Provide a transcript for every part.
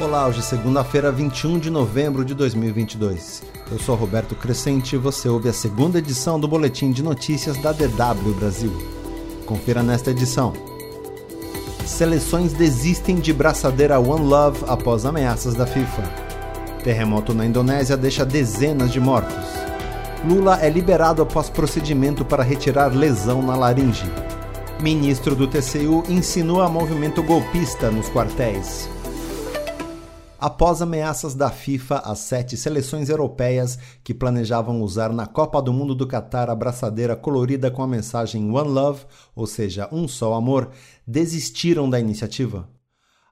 Olá, hoje é segunda-feira, 21 de novembro de 2022. Eu sou Roberto Crescente e você ouve a segunda edição do Boletim de Notícias da DW Brasil. Confira nesta edição. Seleções desistem de braçadeira One Love após ameaças da FIFA. Terremoto na Indonésia deixa dezenas de mortos. Lula é liberado após procedimento para retirar lesão na laringe. Ministro do TCU insinua movimento golpista nos quartéis. Após ameaças da FIFA às sete seleções europeias que planejavam usar na Copa do Mundo do Catar a braçadeira colorida com a mensagem One Love, ou seja, um só amor, desistiram da iniciativa.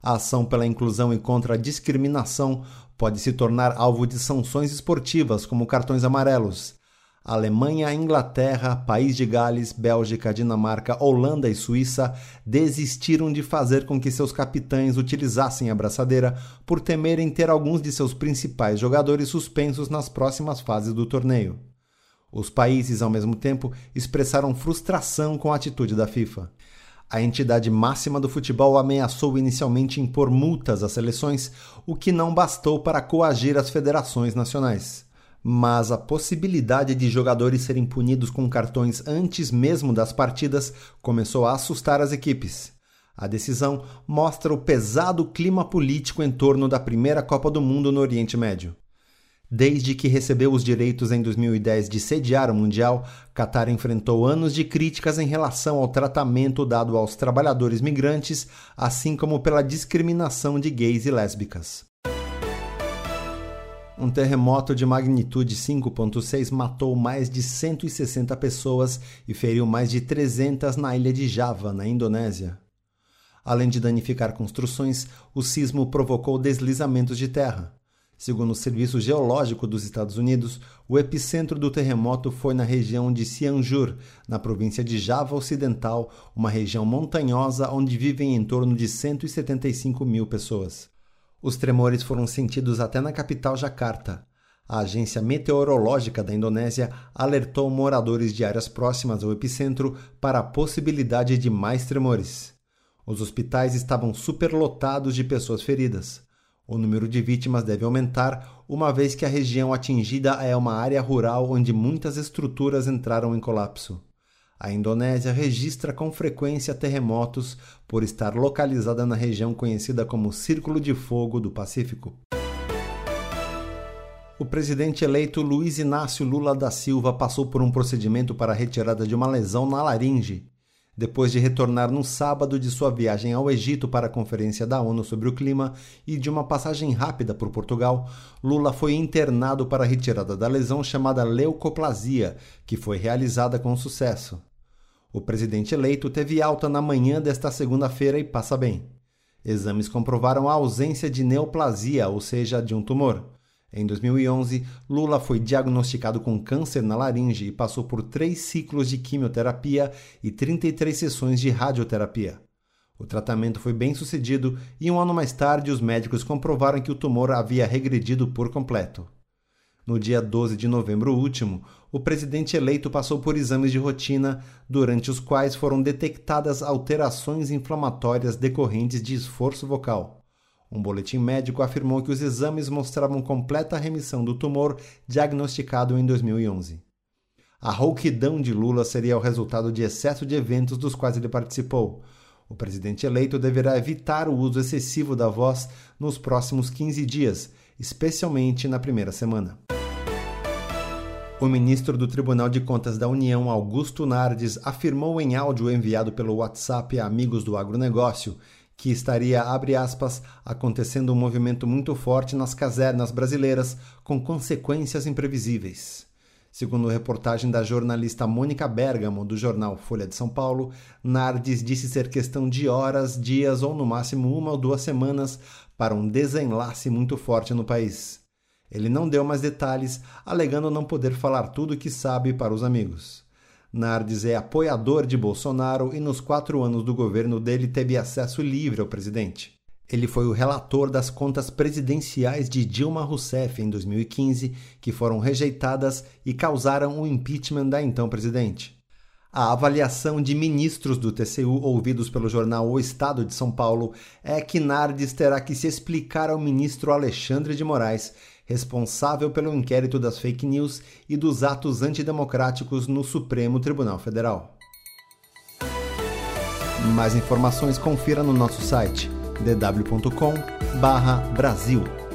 A ação pela inclusão e contra a discriminação pode se tornar alvo de sanções esportivas, como cartões amarelos, Alemanha, Inglaterra, País de Gales, Bélgica, Dinamarca, Holanda e Suíça desistiram de fazer com que seus capitães utilizassem a braçadeira por temerem ter alguns de seus principais jogadores suspensos nas próximas fases do torneio. Os países, ao mesmo tempo, expressaram frustração com a atitude da FIFA. A entidade máxima do futebol ameaçou inicialmente impor multas às seleções, o que não bastou para coagir as federações nacionais mas a possibilidade de jogadores serem punidos com cartões antes mesmo das partidas começou a assustar as equipes. A decisão mostra o pesado clima político em torno da primeira Copa do Mundo no Oriente Médio. Desde que recebeu os direitos em 2010 de sediar o Mundial, Qatar enfrentou anos de críticas em relação ao tratamento dado aos trabalhadores migrantes, assim como pela discriminação de gays e lésbicas. Um terremoto de magnitude 5.6 matou mais de 160 pessoas e feriu mais de 300 na ilha de Java, na Indonésia. Além de danificar construções, o sismo provocou deslizamentos de terra. Segundo o Serviço Geológico dos Estados Unidos, o epicentro do terremoto foi na região de Cianjur, na província de Java Ocidental, uma região montanhosa onde vivem em torno de 175 mil pessoas. Os tremores foram sentidos até na capital Jakarta. A agência meteorológica da Indonésia alertou moradores de áreas próximas ao epicentro para a possibilidade de mais tremores. Os hospitais estavam superlotados de pessoas feridas. O número de vítimas deve aumentar, uma vez que a região atingida é uma área rural onde muitas estruturas entraram em colapso. A Indonésia registra com frequência terremotos por estar localizada na região conhecida como Círculo de Fogo do Pacífico. O presidente eleito Luiz Inácio Lula da Silva passou por um procedimento para a retirada de uma lesão na laringe. Depois de retornar no sábado de sua viagem ao Egito para a Conferência da ONU sobre o Clima e de uma passagem rápida por Portugal, Lula foi internado para a retirada da lesão chamada leucoplasia, que foi realizada com sucesso. O presidente eleito teve alta na manhã desta segunda-feira e passa bem. Exames comprovaram a ausência de neoplasia, ou seja, de um tumor. Em 2011, Lula foi diagnosticado com câncer na laringe e passou por três ciclos de quimioterapia e 33 sessões de radioterapia. O tratamento foi bem sucedido e um ano mais tarde os médicos comprovaram que o tumor havia regredido por completo. No dia 12 de novembro último, o presidente eleito passou por exames de rotina, durante os quais foram detectadas alterações inflamatórias decorrentes de esforço vocal. Um boletim médico afirmou que os exames mostravam completa remissão do tumor diagnosticado em 2011. A rouquidão de Lula seria o resultado de excesso de eventos dos quais ele participou. O presidente eleito deverá evitar o uso excessivo da voz nos próximos 15 dias, especialmente na primeira semana. O ministro do Tribunal de Contas da União, Augusto Nardes, afirmou em áudio enviado pelo WhatsApp a amigos do agronegócio que estaria, abre aspas, acontecendo um movimento muito forte nas casernas brasileiras, com consequências imprevisíveis. Segundo reportagem da jornalista Mônica Bergamo, do jornal Folha de São Paulo, Nardes disse ser questão de horas, dias ou no máximo uma ou duas semanas para um desenlace muito forte no país. Ele não deu mais detalhes, alegando não poder falar tudo o que sabe para os amigos. Nardes é apoiador de Bolsonaro e nos quatro anos do governo dele teve acesso livre ao presidente. Ele foi o relator das contas presidenciais de Dilma Rousseff em 2015, que foram rejeitadas e causaram o impeachment da então presidente. A avaliação de ministros do TCU ouvidos pelo jornal O Estado de São Paulo é que Nardes terá que se explicar ao ministro Alexandre de Moraes, responsável pelo inquérito das fake news e dos atos antidemocráticos no Supremo Tribunal Federal. Mais informações confira no nosso site dw.com/brasil.